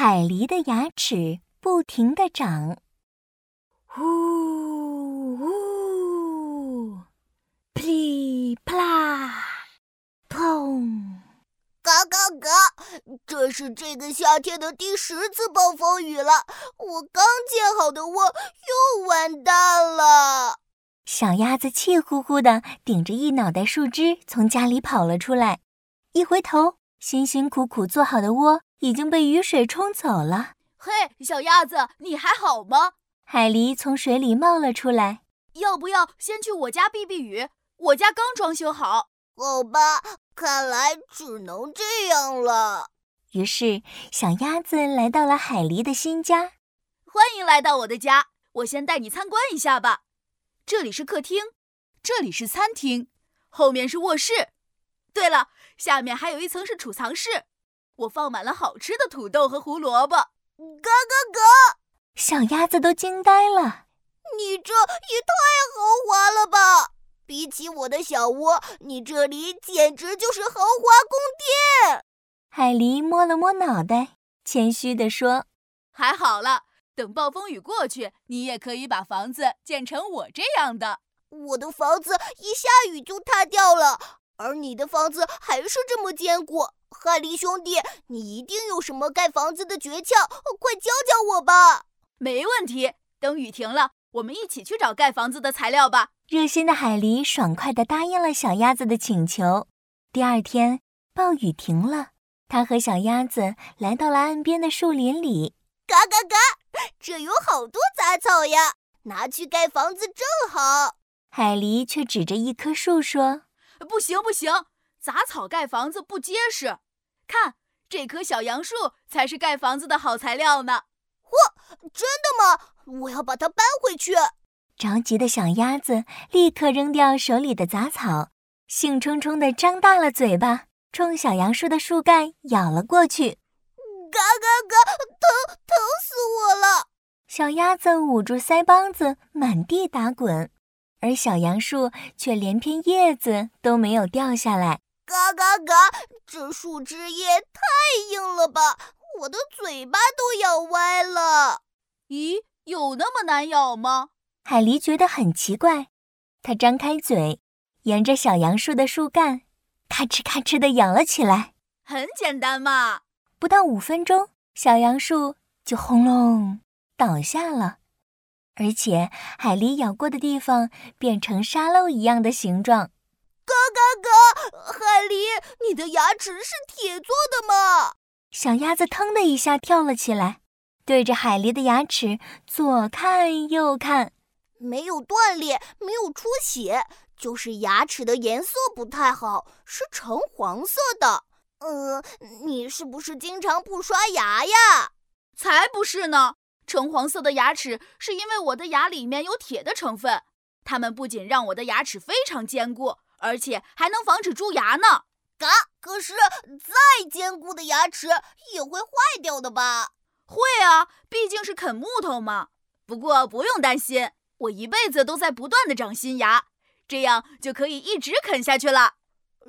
海狸的牙齿不停地长，呜呜，噼里啪啦，砰！嘎嘎嘎！这是这个夏天的第十次暴风雨了，我刚建好的窝又完蛋了。小鸭子气呼呼地顶着一脑袋树枝从家里跑了出来，一回头，辛辛苦苦做好的窝已经被雨水冲走了。嘿，小鸭子，你还好吗？海狸从水里冒了出来。要不要先去我家避避雨？我家刚装修好。好吧，看来只能这样了。于是，小鸭子来到了海狸的新家。欢迎来到我的家，我先带你参观一下吧。这里是客厅，这里是餐厅，后面是卧室。对了，下面还有一层是储藏室，我放满了好吃的土豆和胡萝卜。咯咯咯！小鸭子都惊呆了，你这也太豪华了吧！比起我的小窝，你这里简直就是豪华宫殿。海狸摸了摸脑袋，谦虚地说：“还好了。”等暴风雨过去，你也可以把房子建成我这样的。我的房子一下雨就塌掉了，而你的房子还是这么坚固。海狸兄弟，你一定有什么盖房子的诀窍，快教教我吧！没问题，等雨停了，我们一起去找盖房子的材料吧。热心的海狸爽快地答应了小鸭子的请求。第二天，暴雨停了，他和小鸭子来到了岸边的树林里。嘎嘎嘎！这有好多杂草呀，拿去盖房子正好。海狸却指着一棵树说：“不行不行，杂草盖房子不结实。看，这棵小杨树才是盖房子的好材料呢。”嚯，真的吗？我要把它搬回去。着急的小鸭子立刻扔掉手里的杂草，兴冲冲地张大了嘴巴，冲小杨树的树干咬了过去。嘎嘎嘎！疼疼死我了！小鸭子捂住腮帮子，满地打滚，而小杨树却连片叶子都没有掉下来。嘎嘎嘎！这树枝叶太硬了吧，我的嘴巴都咬歪了。咦，有那么难咬吗？海狸觉得很奇怪，它张开嘴，沿着小杨树的树干，咔哧咔哧地咬了起来。很简单嘛。不到五分钟，小杨树就轰隆倒下了，而且海狸咬过的地方变成沙漏一样的形状。嘎嘎嘎！海狸，你的牙齿是铁做的吗？小鸭子腾的一下跳了起来，对着海狸的牙齿左看右看，没有断裂，没有出血，就是牙齿的颜色不太好，是橙黄色的。呃，你是不是经常不刷牙呀？才不是呢！橙黄色的牙齿是因为我的牙里面有铁的成分，它们不仅让我的牙齿非常坚固，而且还能防止蛀牙呢。嘎！可是再坚固的牙齿也会坏掉的吧？会啊，毕竟是啃木头嘛。不过不用担心，我一辈子都在不断的长新牙，这样就可以一直啃下去了。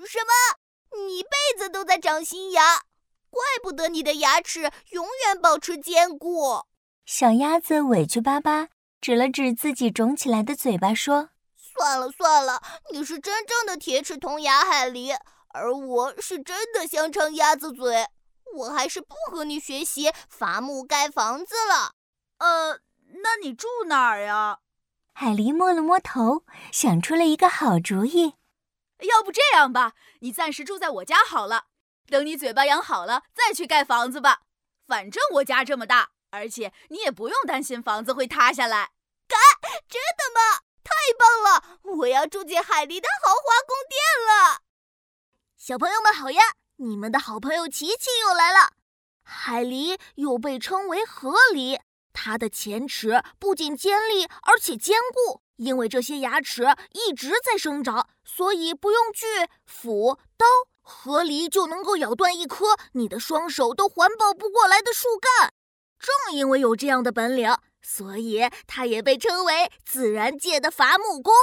什么？你一辈子都在长新牙，怪不得你的牙齿永远保持坚固。小鸭子委屈巴巴，指了指自己肿起来的嘴巴，说：“算了算了，你是真正的铁齿铜牙海狸，而我是真的香肠鸭子嘴。我还是不和你学习伐木盖房子了。呃，那你住哪儿呀？”海狸摸了摸头，想出了一个好主意。要不这样吧，你暂时住在我家好了。等你嘴巴养好了，再去盖房子吧。反正我家这么大，而且你也不用担心房子会塌下来。盖？真的吗？太棒了！我要住进海狸的豪华宫殿了。小朋友们好呀，你们的好朋友琪琪又来了。海狸又被称为河狸，它的前齿不仅尖利，而且坚固。因为这些牙齿一直在生长，所以不用锯、斧、刀，河狸就能够咬断一棵你的双手都环抱不过来的树干。正因为有这样的本领，所以它也被称为自然界的伐木工。